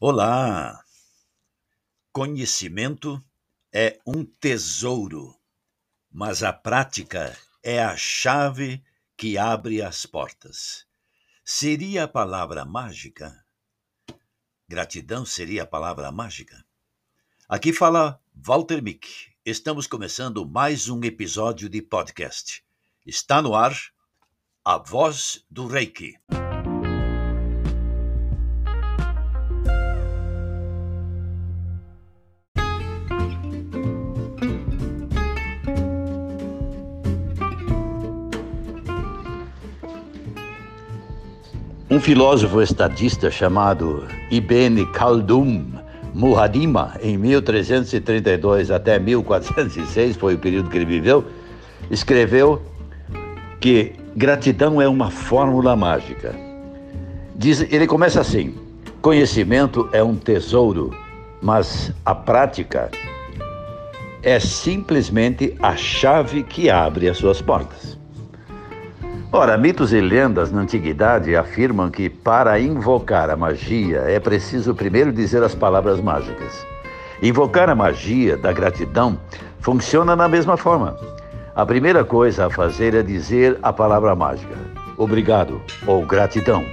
Olá! Conhecimento é um tesouro, mas a prática é a chave que abre as portas. Seria a palavra mágica? Gratidão seria a palavra mágica? Aqui fala Walter Mick. Estamos começando mais um episódio de podcast. Está no ar a voz do Reiki. Um filósofo estadista chamado Ibn Khaldun Muhadima, em 1332 até 1406, foi o período que ele viveu, escreveu que gratidão é uma fórmula mágica. Diz, ele começa assim: conhecimento é um tesouro, mas a prática é simplesmente a chave que abre as suas portas. Ora, mitos e lendas na antiguidade afirmam que para invocar a magia é preciso primeiro dizer as palavras mágicas. Invocar a magia da gratidão funciona da mesma forma. A primeira coisa a fazer é dizer a palavra mágica, obrigado ou gratidão.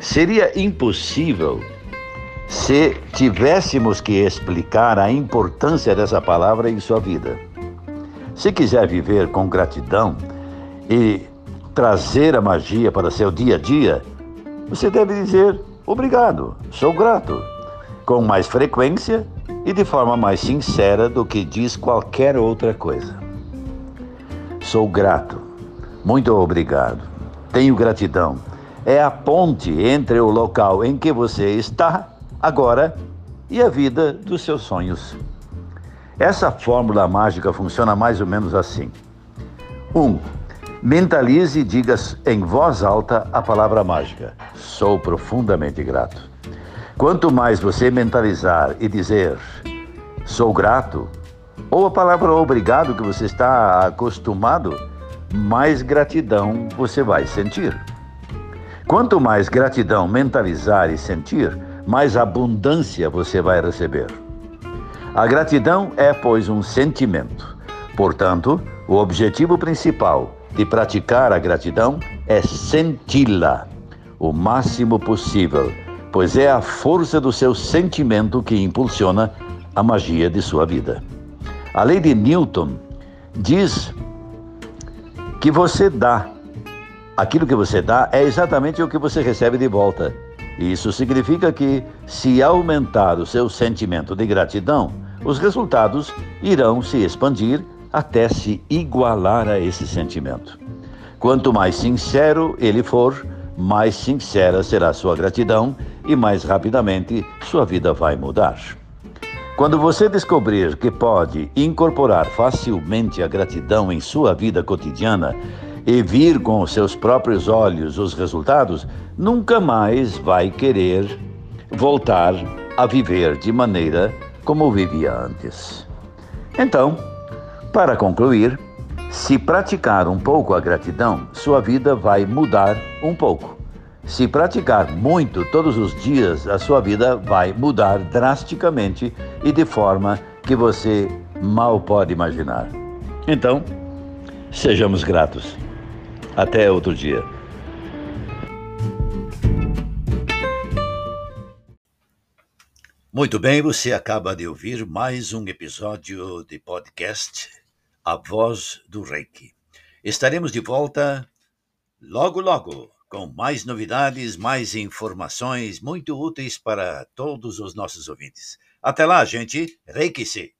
Seria impossível se tivéssemos que explicar a importância dessa palavra em sua vida. Se quiser viver com gratidão e trazer a magia para seu dia a dia, você deve dizer obrigado, sou grato, com mais frequência e de forma mais sincera do que diz qualquer outra coisa. Sou grato, muito obrigado, tenho gratidão. É a ponte entre o local em que você está agora e a vida dos seus sonhos. Essa fórmula mágica funciona mais ou menos assim. 1. Um, Mentalize e diga em voz alta a palavra mágica: Sou profundamente grato. Quanto mais você mentalizar e dizer sou grato, ou a palavra obrigado que você está acostumado, mais gratidão você vai sentir. Quanto mais gratidão mentalizar e sentir, mais abundância você vai receber. A gratidão é, pois, um sentimento. Portanto, o objetivo principal de praticar a gratidão é senti-la o máximo possível, pois é a força do seu sentimento que impulsiona a magia de sua vida. A lei de Newton diz que você dá. Aquilo que você dá é exatamente o que você recebe de volta. Isso significa que, se aumentar o seu sentimento de gratidão, os resultados irão se expandir até se igualar a esse sentimento. Quanto mais sincero ele for, mais sincera será sua gratidão e mais rapidamente sua vida vai mudar. Quando você descobrir que pode incorporar facilmente a gratidão em sua vida cotidiana e vir com os seus próprios olhos os resultados, nunca mais vai querer voltar a viver de maneira como vivia antes. Então, para concluir, se praticar um pouco a gratidão, sua vida vai mudar um pouco. Se praticar muito todos os dias, a sua vida vai mudar drasticamente e de forma que você mal pode imaginar. Então, sejamos gratos. Até outro dia. Muito bem, você acaba de ouvir mais um episódio de podcast a voz do Reiki. Estaremos de volta logo, logo, com mais novidades, mais informações muito úteis para todos os nossos ouvintes. Até lá, gente. Reiki-se!